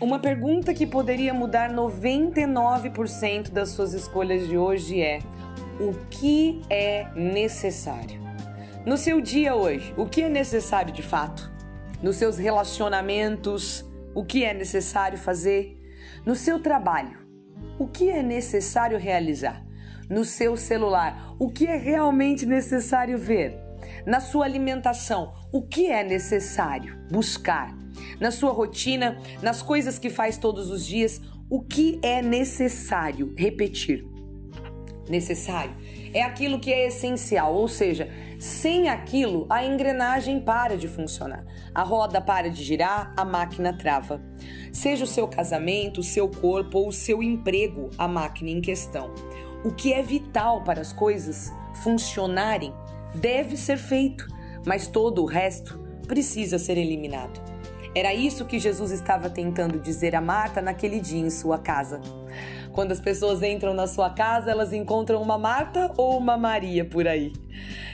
Uma pergunta que poderia mudar 99% das suas escolhas de hoje é: o que é necessário? No seu dia hoje, o que é necessário de fato? Nos seus relacionamentos, o que é necessário fazer? No seu trabalho, o que é necessário realizar? No seu celular, o que é realmente necessário ver? Na sua alimentação, o que é necessário buscar? Na sua rotina, nas coisas que faz todos os dias, o que é necessário repetir? Necessário é aquilo que é essencial, ou seja, sem aquilo a engrenagem para de funcionar, a roda para de girar, a máquina trava. Seja o seu casamento, o seu corpo ou o seu emprego a máquina em questão. O que é vital para as coisas funcionarem deve ser feito, mas todo o resto precisa ser eliminado. Era isso que Jesus estava tentando dizer a Marta naquele dia em sua casa. Quando as pessoas entram na sua casa, elas encontram uma Marta ou uma Maria por aí.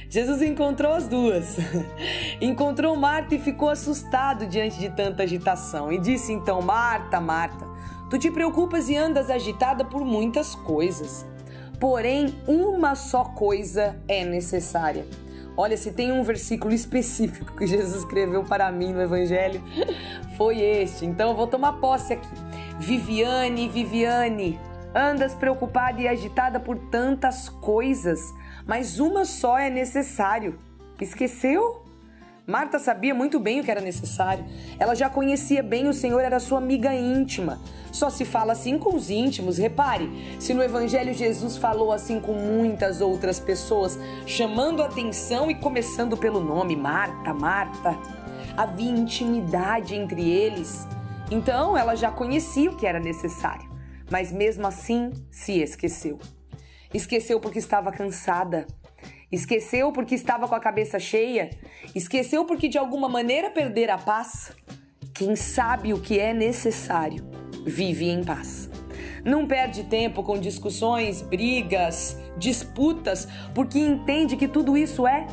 Jesus encontrou as duas. encontrou Marta e ficou assustado diante de tanta agitação e disse então: Marta, Marta, tu te preocupas e andas agitada por muitas coisas. Porém, uma só coisa é necessária. Olha, se tem um versículo específico que Jesus escreveu para mim no Evangelho, foi este. Então eu vou tomar posse aqui. Viviane, Viviane, andas preocupada e agitada por tantas coisas, mas uma só é necessário. Esqueceu? Marta sabia muito bem o que era necessário. Ela já conhecia bem o Senhor, era sua amiga íntima. Só se fala assim com os íntimos. Repare, se no Evangelho Jesus falou assim com muitas outras pessoas, chamando atenção e começando pelo nome Marta, Marta, havia intimidade entre eles. Então ela já conhecia o que era necessário, mas mesmo assim se esqueceu. Esqueceu porque estava cansada Esqueceu porque estava com a cabeça cheia? Esqueceu porque de alguma maneira perder a paz? Quem sabe o que é necessário vive em paz. Não perde tempo com discussões, brigas, disputas, porque entende que tudo isso é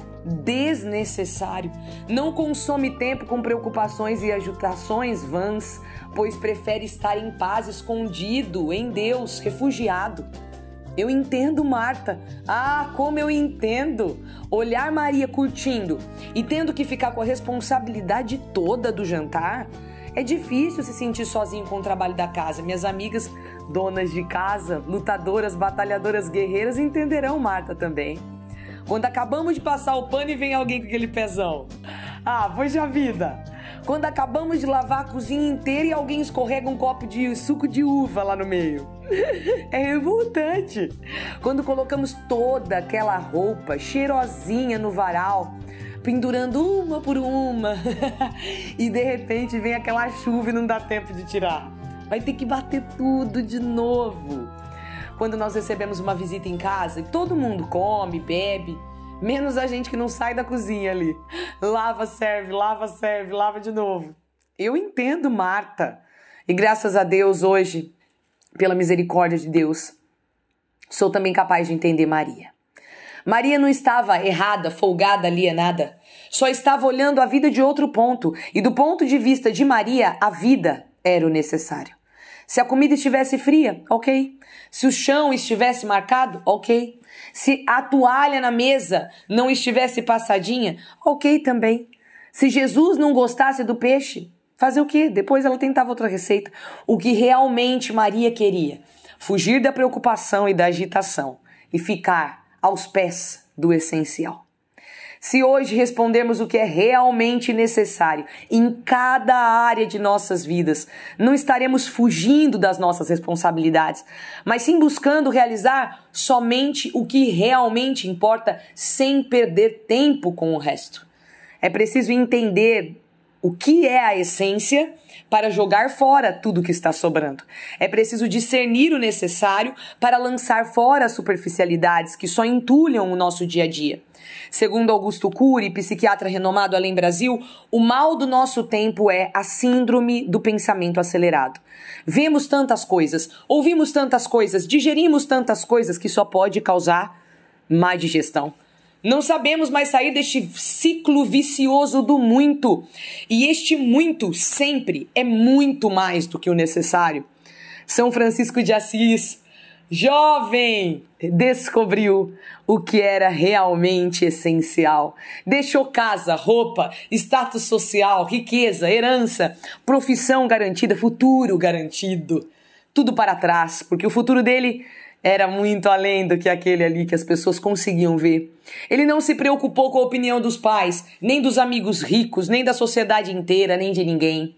desnecessário. Não consome tempo com preocupações e agitações vãs, pois prefere estar em paz, escondido em Deus, refugiado. Eu entendo Marta. Ah, como eu entendo! Olhar Maria curtindo e tendo que ficar com a responsabilidade toda do jantar. É difícil se sentir sozinho com o trabalho da casa. Minhas amigas, donas de casa, lutadoras, batalhadoras, guerreiras, entenderão Marta também. Quando acabamos de passar o pano e vem alguém com aquele pezão. Ah, poxa vida! Quando acabamos de lavar a cozinha inteira e alguém escorrega um copo de suco de uva lá no meio. É revoltante. Quando colocamos toda aquela roupa cheirosinha no varal, pendurando uma por uma, e de repente vem aquela chuva e não dá tempo de tirar. Vai ter que bater tudo de novo. Quando nós recebemos uma visita em casa e todo mundo come, bebe, menos a gente que não sai da cozinha ali. Lava, serve, lava, serve, lava de novo. Eu entendo, Marta. E graças a Deus hoje pela misericórdia de Deus, sou também capaz de entender Maria. Maria não estava errada, folgada, alienada. Só estava olhando a vida de outro ponto. E do ponto de vista de Maria, a vida era o necessário. Se a comida estivesse fria, ok. Se o chão estivesse marcado, ok. Se a toalha na mesa não estivesse passadinha, ok também. Se Jesus não gostasse do peixe, Fazer o quê? Depois ela tentava outra receita. O que realmente Maria queria? Fugir da preocupação e da agitação e ficar aos pés do essencial. Se hoje respondermos o que é realmente necessário em cada área de nossas vidas, não estaremos fugindo das nossas responsabilidades, mas sim buscando realizar somente o que realmente importa sem perder tempo com o resto. É preciso entender o que é a essência para jogar fora tudo que está sobrando. É preciso discernir o necessário para lançar fora as superficialidades que só entulham o nosso dia a dia. Segundo Augusto Cury, psiquiatra renomado além Brasil, o mal do nosso tempo é a síndrome do pensamento acelerado. Vemos tantas coisas, ouvimos tantas coisas, digerimos tantas coisas que só pode causar má digestão. Não sabemos mais sair deste ciclo vicioso do muito. E este muito sempre é muito mais do que o necessário. São Francisco de Assis, jovem, descobriu o que era realmente essencial. Deixou casa, roupa, status social, riqueza, herança, profissão garantida, futuro garantido. Tudo para trás, porque o futuro dele era muito além do que aquele ali que as pessoas conseguiam ver. Ele não se preocupou com a opinião dos pais, nem dos amigos ricos, nem da sociedade inteira, nem de ninguém.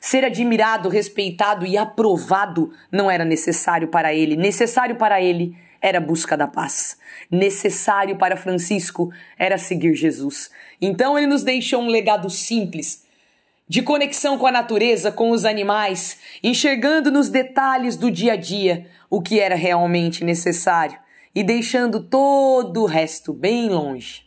Ser admirado, respeitado e aprovado não era necessário para ele. Necessário para ele era a busca da paz. Necessário para Francisco era seguir Jesus. Então ele nos deixou um legado simples, de conexão com a natureza, com os animais, enxergando nos detalhes do dia a dia o que era realmente necessário e deixando todo o resto bem longe.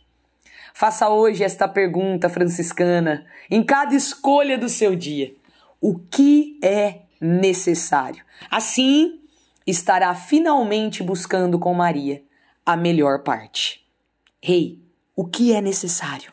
Faça hoje esta pergunta franciscana em cada escolha do seu dia: o que é necessário? Assim, estará finalmente buscando com Maria a melhor parte. Rei, hey, o que é necessário?